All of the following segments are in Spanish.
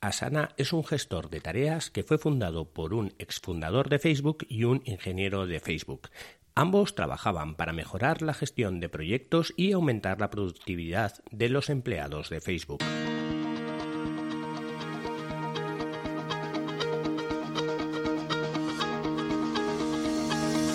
Asana es un gestor de tareas que fue fundado por un exfundador de Facebook y un ingeniero de Facebook. Ambos trabajaban para mejorar la gestión de proyectos y aumentar la productividad de los empleados de Facebook.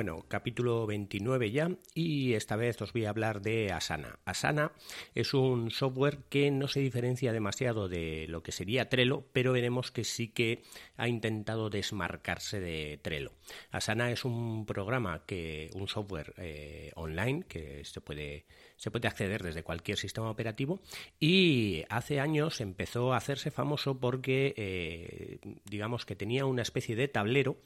Bueno, capítulo 29 ya y esta vez os voy a hablar de Asana. Asana es un software que no se diferencia demasiado de lo que sería Trello, pero veremos que sí que ha intentado desmarcarse de Trello. Asana es un programa que un software eh, online que se puede se puede acceder desde cualquier sistema operativo y hace años empezó a hacerse famoso porque eh, digamos que tenía una especie de tablero,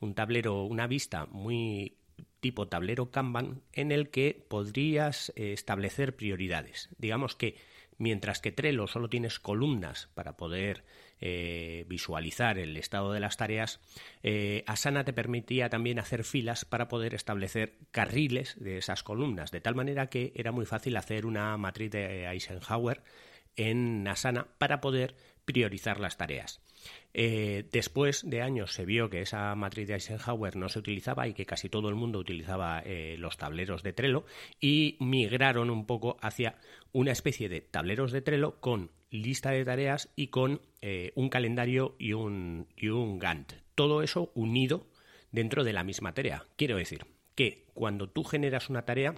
un tablero, una vista muy tipo tablero Kanban en el que podrías eh, establecer prioridades. Digamos que mientras que Trello solo tienes columnas para poder eh, visualizar el estado de las tareas, eh, Asana te permitía también hacer filas para poder establecer carriles de esas columnas, de tal manera que era muy fácil hacer una matriz de Eisenhower en Asana para poder priorizar las tareas. Eh, después de años se vio que esa matriz de Eisenhower no se utilizaba y que casi todo el mundo utilizaba los tableros de Trello y migraron un poco hacia una especie de tableros de Trello con lista de tareas y con eh, un calendario y un, y un Gantt. Todo eso unido dentro de la misma tarea. Quiero decir que cuando tú generas una tarea,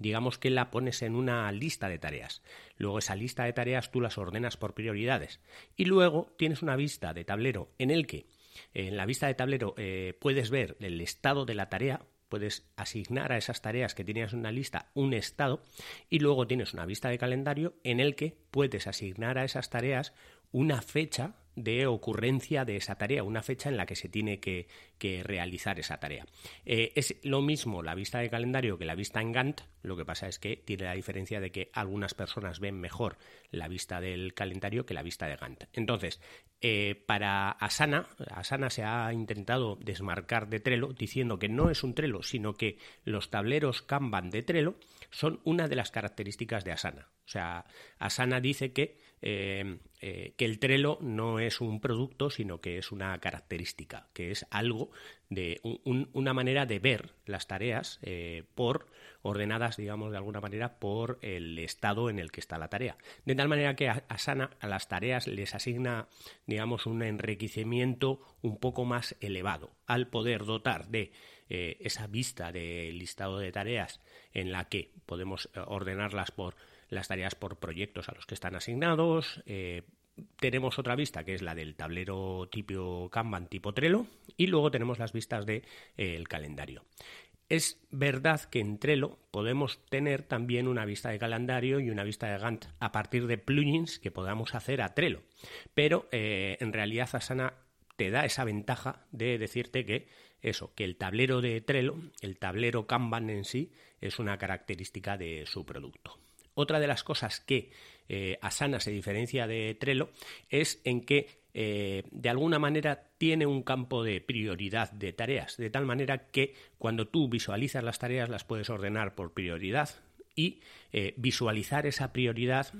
digamos que la pones en una lista de tareas. Luego esa lista de tareas tú las ordenas por prioridades. Y luego tienes una vista de tablero en el que en la vista de tablero eh, puedes ver el estado de la tarea, puedes asignar a esas tareas que tienes en una lista un estado y luego tienes una vista de calendario en el que puedes asignar a esas tareas una fecha de ocurrencia de esa tarea, una fecha en la que se tiene que, realizar esa tarea. Eh, es lo mismo la vista de calendario que la vista en Gantt, lo que pasa es que tiene la diferencia de que algunas personas ven mejor la vista del calendario que la vista de Gantt. Entonces, eh, para Asana, Asana se ha intentado desmarcar de Trello diciendo que no es un Trello, sino que los tableros Kanban de Trello son una de las características de Asana. O sea, Asana dice que eh, eh, que el Trello no es un producto, sino que es una característica, que es algo de una manera de ver las tareas eh, por ordenadas, digamos, de alguna manera por el estado en el que está la tarea. De tal manera que Asana a las tareas les asigna, digamos, un enriquecimiento un poco más elevado, al poder dotar de esa vista de listado de tareas en la que podemos ordenarlas por las tareas por proyectos a los que están asignados. Eh, tenemos otra vista que es la del tablero tipo Kanban tipo Trello y luego tenemos las vistas del de, eh, calendario. Es verdad que en Trello podemos tener también una vista de calendario y una vista de Gantt a partir de plugins que podamos hacer a Trello, pero eh, en realidad Asana te da esa ventaja de decirte que eso, que el tablero de Trello, el tablero Kanban en sí, es una característica de su producto. Otra de las cosas que eh, Asana se diferencia de Trello es en que eh, de alguna manera tiene un campo de prioridad de tareas, de tal manera que cuando tú visualizas las tareas las puedes ordenar por prioridad y eh, visualizar esa prioridad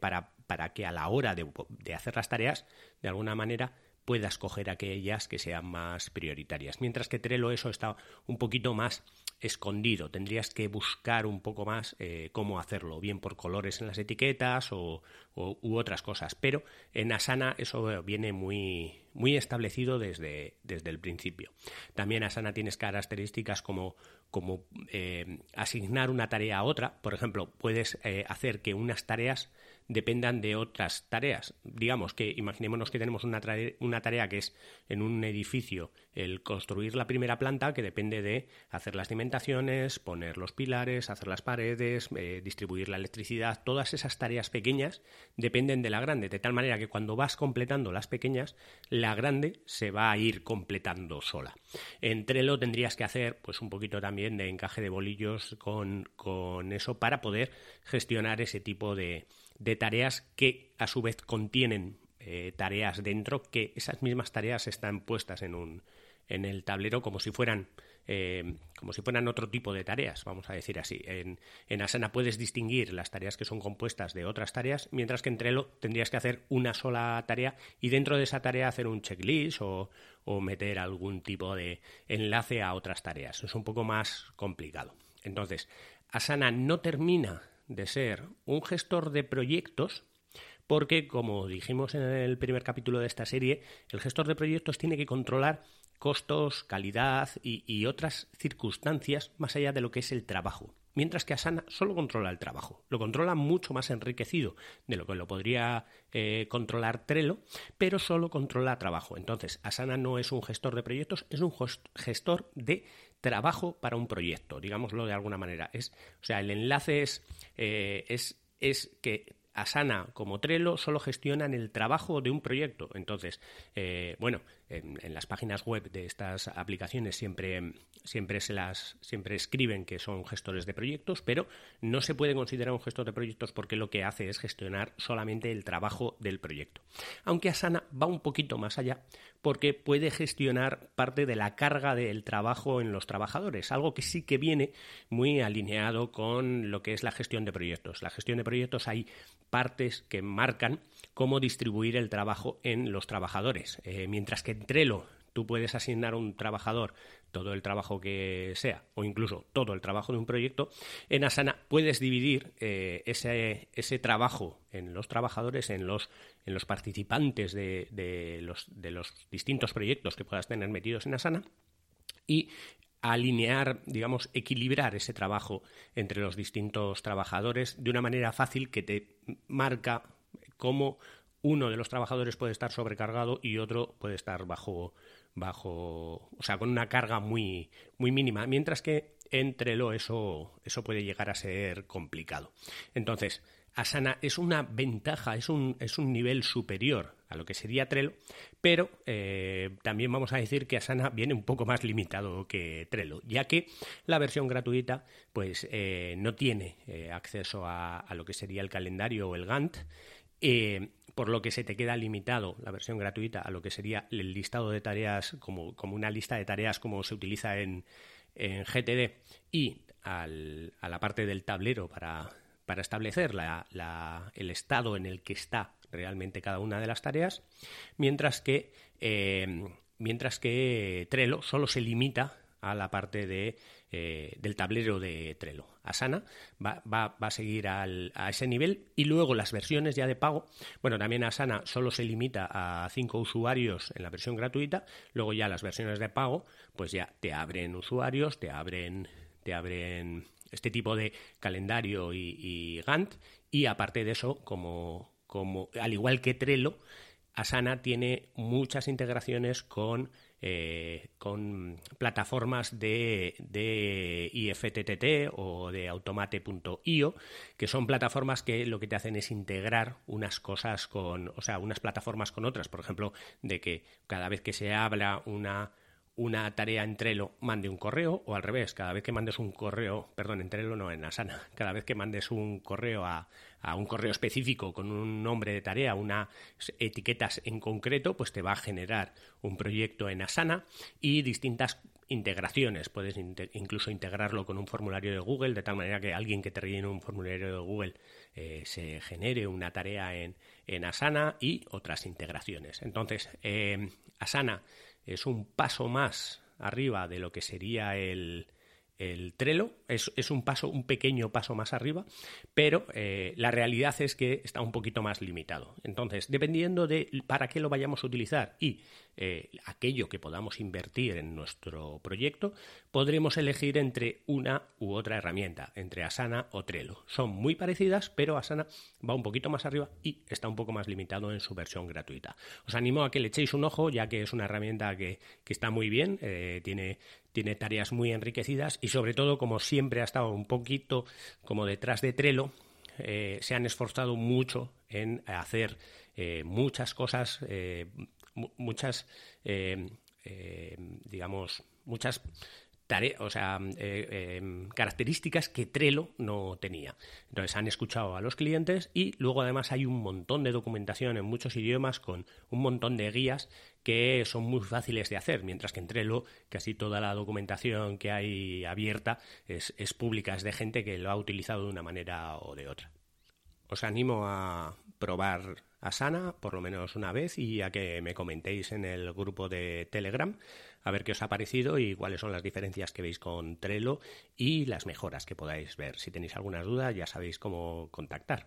para, para, que a la hora de, de hacer las tareas, de alguna manera, puedas coger aquellas que sean más prioritarias. Mientras que Trello eso está un poquito más escondido. Tendrías que buscar un poco más eh, cómo hacerlo, bien por colores en las etiquetas o, u otras cosas. Pero en Asana eso viene muy, muy establecido desde, desde el principio. También Asana tienes características como, como eh, asignar una tarea a otra. Por ejemplo, puedes eh, hacer que unas tareas dependan de otras tareas. Digamos que imaginémonos que tenemos una, una tarea que es en un edificio el construir la primera planta, que depende de hacer las cimentaciones, poner los pilares, hacer las paredes, eh, distribuir la electricidad. Todas esas tareas pequeñas dependen de la grande, de tal manera que cuando vas completando las pequeñas, la grande se va a ir completando sola. En Trello tendrías que hacer pues un poquito también de encaje de bolillos con, con eso para poder gestionar ese tipo de, de tareas que a su vez contienen eh, tareas dentro, que esas mismas tareas están puestas en un en el tablero como si fueran eh, como si fueran otro tipo de tareas, vamos a decir así. En, en, Asana puedes distinguir las tareas que son compuestas de otras tareas, mientras que en Trello tendrías que hacer una sola tarea y dentro de esa tarea hacer un checklist o, o meter algún tipo de enlace a otras tareas. Es un poco más complicado. Entonces, Asana no termina de ser un gestor de proyectos, porque, como dijimos en el primer capítulo de esta serie, el gestor de proyectos tiene que controlar costos, calidad y, otras circunstancias más allá de lo que es el trabajo. Mientras que Asana solo controla el trabajo, lo controla mucho más enriquecido de lo que lo podría eh, controlar Trello, pero solo controla trabajo. Entonces, Asana no es un gestor de proyectos, es un gestor de trabajo para un proyecto, digámoslo de alguna manera. Es, o sea, el enlace es, eh, es, es que Asana como Trello solo gestionan el trabajo de un proyecto. Entonces, eh, bueno, en, las páginas web de estas aplicaciones siempre, siempre se las siempre escriben que son gestores de proyectos, pero no se puede considerar un gestor de proyectos porque lo que hace es gestionar solamente el trabajo del proyecto. Aunque Asana va un poquito más allá porque puede gestionar parte de la carga del trabajo en los trabajadores, algo que sí que viene muy alineado con lo que es la gestión de proyectos. La gestión de proyectos hay partes que marcan cómo distribuir el trabajo en los trabajadores, eh, mientras que en Trello tú puedes asignar a un trabajador todo el trabajo que sea, o incluso todo el trabajo de un proyecto, en Asana puedes dividir eh, ese, ese, trabajo en los trabajadores, en los, en los participantes de, de, los, de los distintos proyectos que puedas tener metidos en Asana y alinear, digamos, equilibrar ese trabajo entre los distintos trabajadores de una manera fácil que te marca cómo uno de los trabajadores puede estar sobrecargado y otro puede estar bajo bajo, o sea, con una carga muy, muy mínima, mientras que entre lo eso, eso puede llegar a ser complicado. Entonces, Asana es una ventaja, es un, es un nivel superior a lo que sería Trello, pero eh, también vamos a decir que Asana viene un poco más limitado que Trello, ya que la versión gratuita pues eh, no tiene eh, acceso a, a, lo que sería el calendario o el Gantt por lo que se te queda limitado la versión gratuita a lo que sería el listado de tareas como, como una lista de tareas como se utiliza en, en GTD y al, a la parte del tablero para, para establecer el estado en el que está realmente cada una de las tareas, mientras que, eh, mientras que Trello solo se limita a la parte de, eh, del tablero de Trello. Asana va, va, va a seguir a ese nivel y luego las versiones ya de pago, bueno, también Asana solo se limita a cinco usuarios en la versión gratuita, luego ya las versiones de pago, pues ya te abren usuarios, te abren, te abren este tipo de calendario y, Gantt y aparte de eso, como, como al igual que Trello, Asana tiene muchas integraciones con eh, con plataformas de, de, IFTTT o de automate.io, que son plataformas que lo que te hacen es integrar unas cosas con, o sea, unas plataformas con otras. Por ejemplo, de que cada vez que se habla una una tarea en Trello mande un correo o al revés, cada vez que mandes un correo, perdón, en Trello no, en Asana, cada vez que mandes un correo a, a un correo específico con un nombre de tarea, unas etiquetas en concreto, pues te va a generar un proyecto en Asana y distintas integraciones. Puedes incluso integrarlo con un formulario de Google, de tal manera que alguien que te rellene un formulario de Google eh, se genere una tarea en, en, Asana y otras integraciones. Entonces, eh, Asana es un paso más arriba de lo que sería el, el Trello. Es, un paso, un pequeño paso más arriba, pero eh, la realidad es que está un poquito más limitado. Entonces, dependiendo de para qué lo vayamos a utilizar y eh, aquello que podamos invertir en nuestro proyecto, podremos elegir entre una u otra herramienta, entre Asana o Trello. Son muy parecidas, pero Asana va un poquito más arriba y está un poco más limitado en su versión gratuita. Os animo a que le echéis un ojo, ya que es una herramienta que, está muy bien, eh, tiene, tiene tareas muy enriquecidas y sobre todo, como siempre ha estado un poquito como detrás de Trello, eh, se han esforzado mucho en hacer muchas cosas muchas, eh, eh, digamos, muchas tareas, o sea, eh, em, características que Trello no tenía. Entonces han escuchado a los clientes y luego además hay un montón de documentación en muchos idiomas con un montón de guías que son muy fáciles de hacer, mientras que en Trello casi toda la documentación que hay abierta es, es pública, es de gente que lo ha utilizado de una manera o de otra. Os animo a probar Asana por lo menos una vez y a que me comentéis en el grupo de Telegram a ver qué os ha parecido y cuáles son las diferencias que veis con Trello y las mejoras que podáis ver. Si tenéis alguna duda ya sabéis cómo contactar.